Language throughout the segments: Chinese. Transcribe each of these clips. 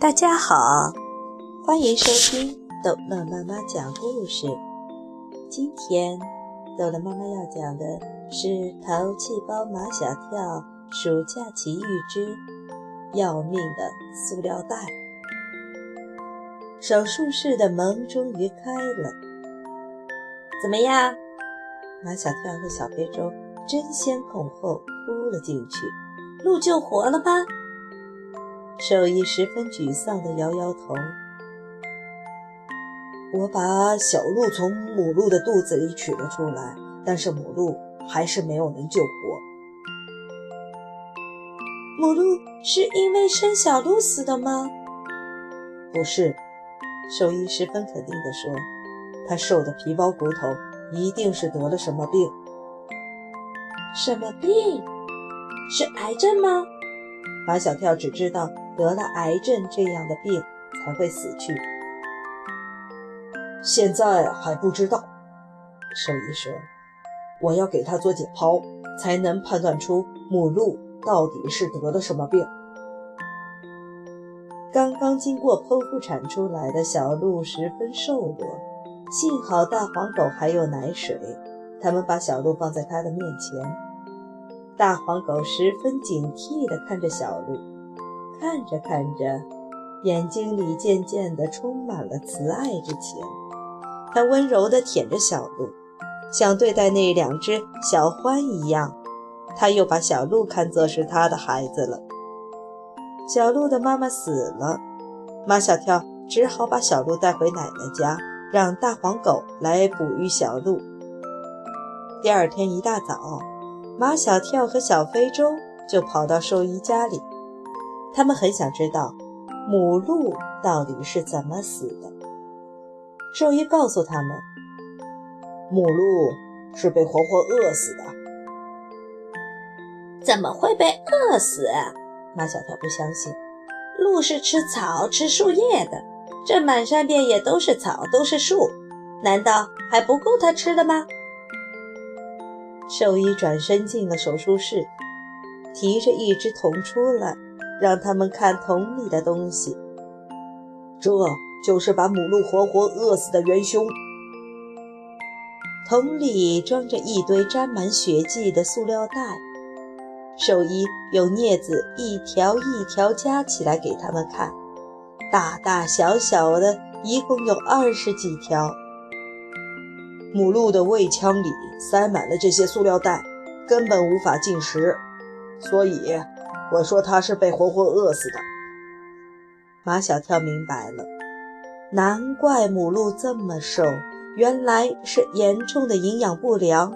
大家好，欢迎收听逗乐妈妈讲故事。今天逗乐妈妈要讲的是《淘气包马小跳暑假奇遇之要命的塑料袋》。手术室的门终于开了，怎么样？马小跳和小非洲争先恐后扑了进去。鹿救活了吗？兽医十分沮丧地摇摇头。我把小鹿从母鹿的肚子里取了出来，但是母鹿还是没有能救活。母鹿是因为生小鹿死的吗？不是，兽医十分肯定地说，它瘦的皮包骨头，一定是得了什么病。什么病？是癌症吗？马小跳只知道得了癌症这样的病才会死去，现在还不知道。兽医说：“我要给他做解剖，才能判断出母鹿到底是得了什么病。”刚刚经过剖腹产出来的小鹿十分瘦弱，幸好大黄狗还有奶水，他们把小鹿放在他的面前。大黄狗十分警惕地看着小鹿，看着看着，眼睛里渐渐地充满了慈爱之情。它温柔地舔着小鹿，像对待那两只小獾一样。它又把小鹿看作是它的孩子了。小鹿的妈妈死了，马小跳只好把小鹿带回奶奶家，让大黄狗来哺育小鹿。第二天一大早。马小跳和小非洲就跑到兽医家里，他们很想知道母鹿到底是怎么死的。兽医告诉他们，母鹿是被活活饿死的。怎么会被饿死？马小跳不相信，鹿是吃草、吃树叶的，这满山遍野都是草，都是树，难道还不够它吃的吗？兽医转身进了手术室，提着一只桶出来，让他们看桶里的东西。这就是把母鹿活活饿死的元凶。桶里装着一堆沾满血迹的塑料袋，兽医用镊子一条一条夹起来给他们看，大大小小的，一共有二十几条。母鹿的胃腔里塞满了这些塑料袋，根本无法进食，所以我说它是被活活饿死的。马小跳明白了，难怪母鹿这么瘦，原来是严重的营养不良。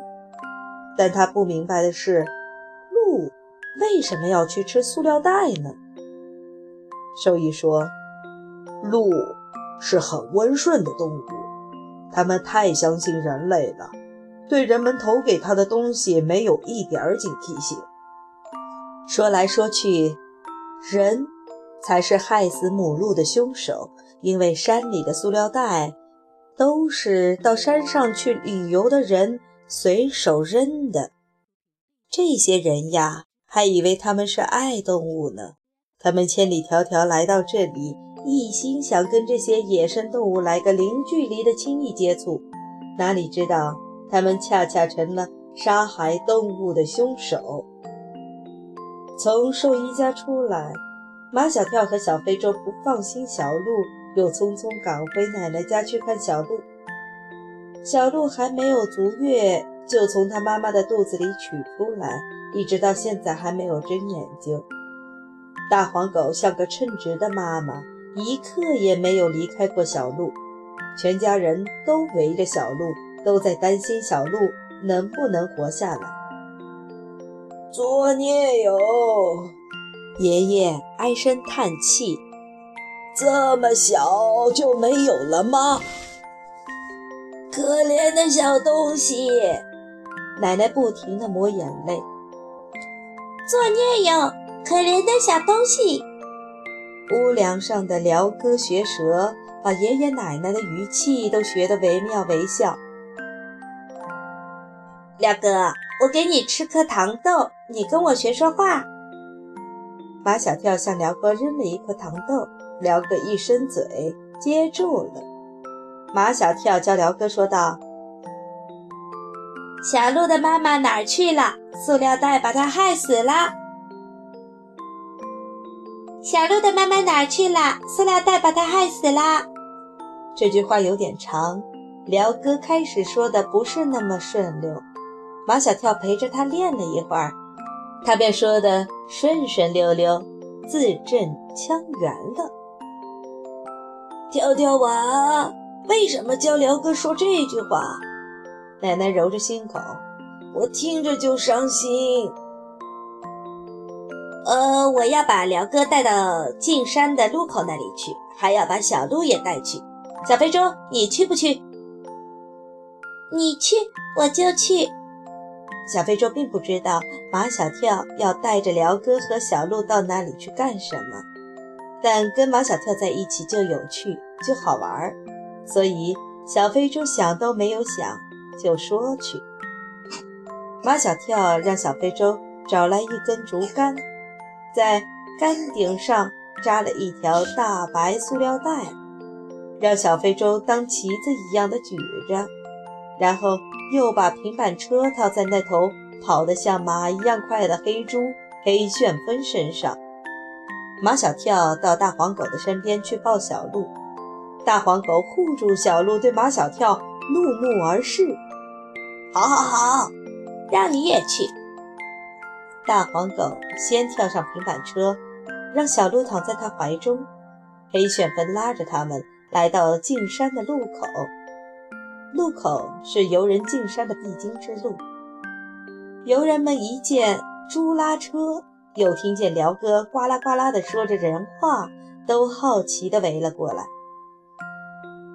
但他不明白的是，鹿为什么要去吃塑料袋呢？兽医说，鹿是很温顺的动物。他们太相信人类了，对人们投给他的东西没有一点儿警惕性。说来说去，人才是害死母鹿的凶手，因为山里的塑料袋都是到山上去旅游的人随手扔的。这些人呀，还以为他们是爱动物呢，他们千里迢迢来到这里。一心想跟这些野生动物来个零距离的亲密接触，哪里知道他们恰恰成了杀害动物的凶手。从兽医家出来，马小跳和小非洲不放心小鹿，又匆匆赶回奶奶家去看小鹿。小鹿还没有足月，就从他妈妈的肚子里取出来，一直到现在还没有睁眼睛。大黄狗像个称职的妈妈。一刻也没有离开过小鹿，全家人都围着小鹿，都在担心小鹿能不能活下来。作孽哟！爷爷唉声叹气：“这么小就没有了吗？可怜的小东西！”奶奶不停地抹眼泪：“作孽哟！可怜的小东西！”屋梁上的鹩哥学舌，把爷爷奶奶的语气都学得惟妙惟肖。鹩哥，我给你吃颗糖豆，你跟我学说话。马小跳向辽哥扔了一颗糖豆，辽哥一伸嘴接住了。马小跳教辽哥说道：“小鹿的妈妈哪儿去了？塑料袋把它害死了。”小鹿的妈妈哪儿去了？塑料袋把它害死了。这句话有点长，辽哥开始说的不是那么顺溜。马小跳陪着他练了一会儿，他便说的顺顺溜溜、字正腔圆了。跳跳娃为什么教辽哥说这句话？奶奶揉着心口，我听着就伤心。呃，我要把辽哥带到进山的路口那里去，还要把小鹿也带去。小非洲，你去不去？你去，我就去。小非洲并不知道马小跳要带着辽哥和小鹿到那里去。干什么，但跟马小跳在一起就有趣，就好玩，所以小非洲想都没有想就说去。马小跳让小非洲找来一根竹竿，在杆顶上扎了一条大白塑料袋，让小非洲当旗子一样的举着。然后又把平板车套在那头跑得像马一样快的黑猪黑旋风身上。马小跳到大黄狗的身边去抱小鹿，大黄狗护住小鹿，对马小跳怒目而视。好好好，让你也去。大黄狗先跳上平板车，让小鹿躺在他怀中。黑旋风拉着他们来到进山的路口。路口是游人进山的必经之路。游人们一见猪拉车，又听见辽哥呱啦呱啦地说着人话，都好奇地围了过来。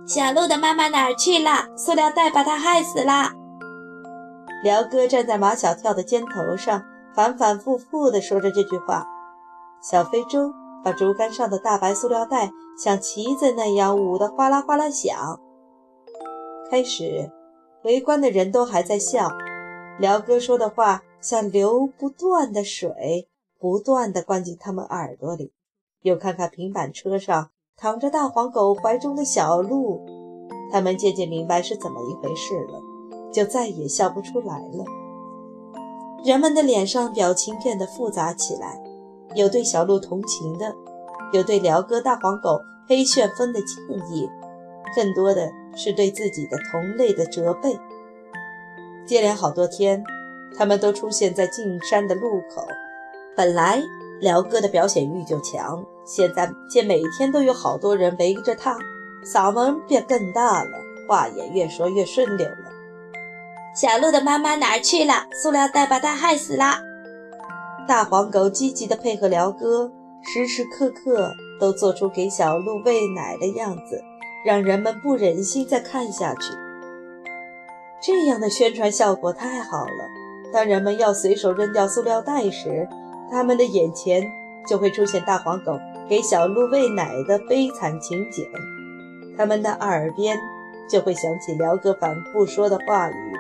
小鹿的妈妈哪儿去了？塑料袋把它害死了。辽哥站在马小跳的肩头上，反反复复地说着这句话。小非洲把竹竿上的大白塑料袋像旗子那样舞得哗啦哗啦响。开始，围观的人都还在笑。辽哥说的话像流不断的水，不断地灌进他们耳朵里。又看看平板车上躺着大黄狗怀中的小鹿，他们渐渐明白是怎么一回事了，就再也笑不出来了。人们的脸上表情变得复杂起来，有对小鹿同情的，有对辽哥、大黄狗、黑旋风的敬意。更多的是对自己的同类的责备。接连好多天，他们都出现在进山的路口。本来辽哥的表现欲就强，现在见每天都有好多人围着他，嗓门便更大了，话也越说越顺溜了。小鹿的妈妈哪儿去了？塑料袋把它害死了。大黄狗积极地配合辽哥，时时刻刻都做出给小鹿喂奶的样子。让人们不忍心再看下去。这样的宣传效果太好了。当人们要随手扔掉塑料袋时，他们的眼前就会出现大黄狗给小鹿喂奶的悲惨情景，他们的耳边就会响起辽哥反复说的话语：“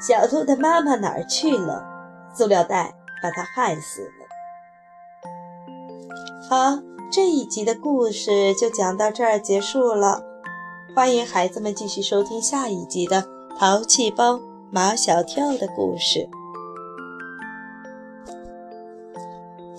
小兔的妈妈哪儿去了？塑料袋把它害死了。”好，这一集的故事就讲到这儿结束了。欢迎孩子们继续收听下一集的《淘气包马小跳》的故事。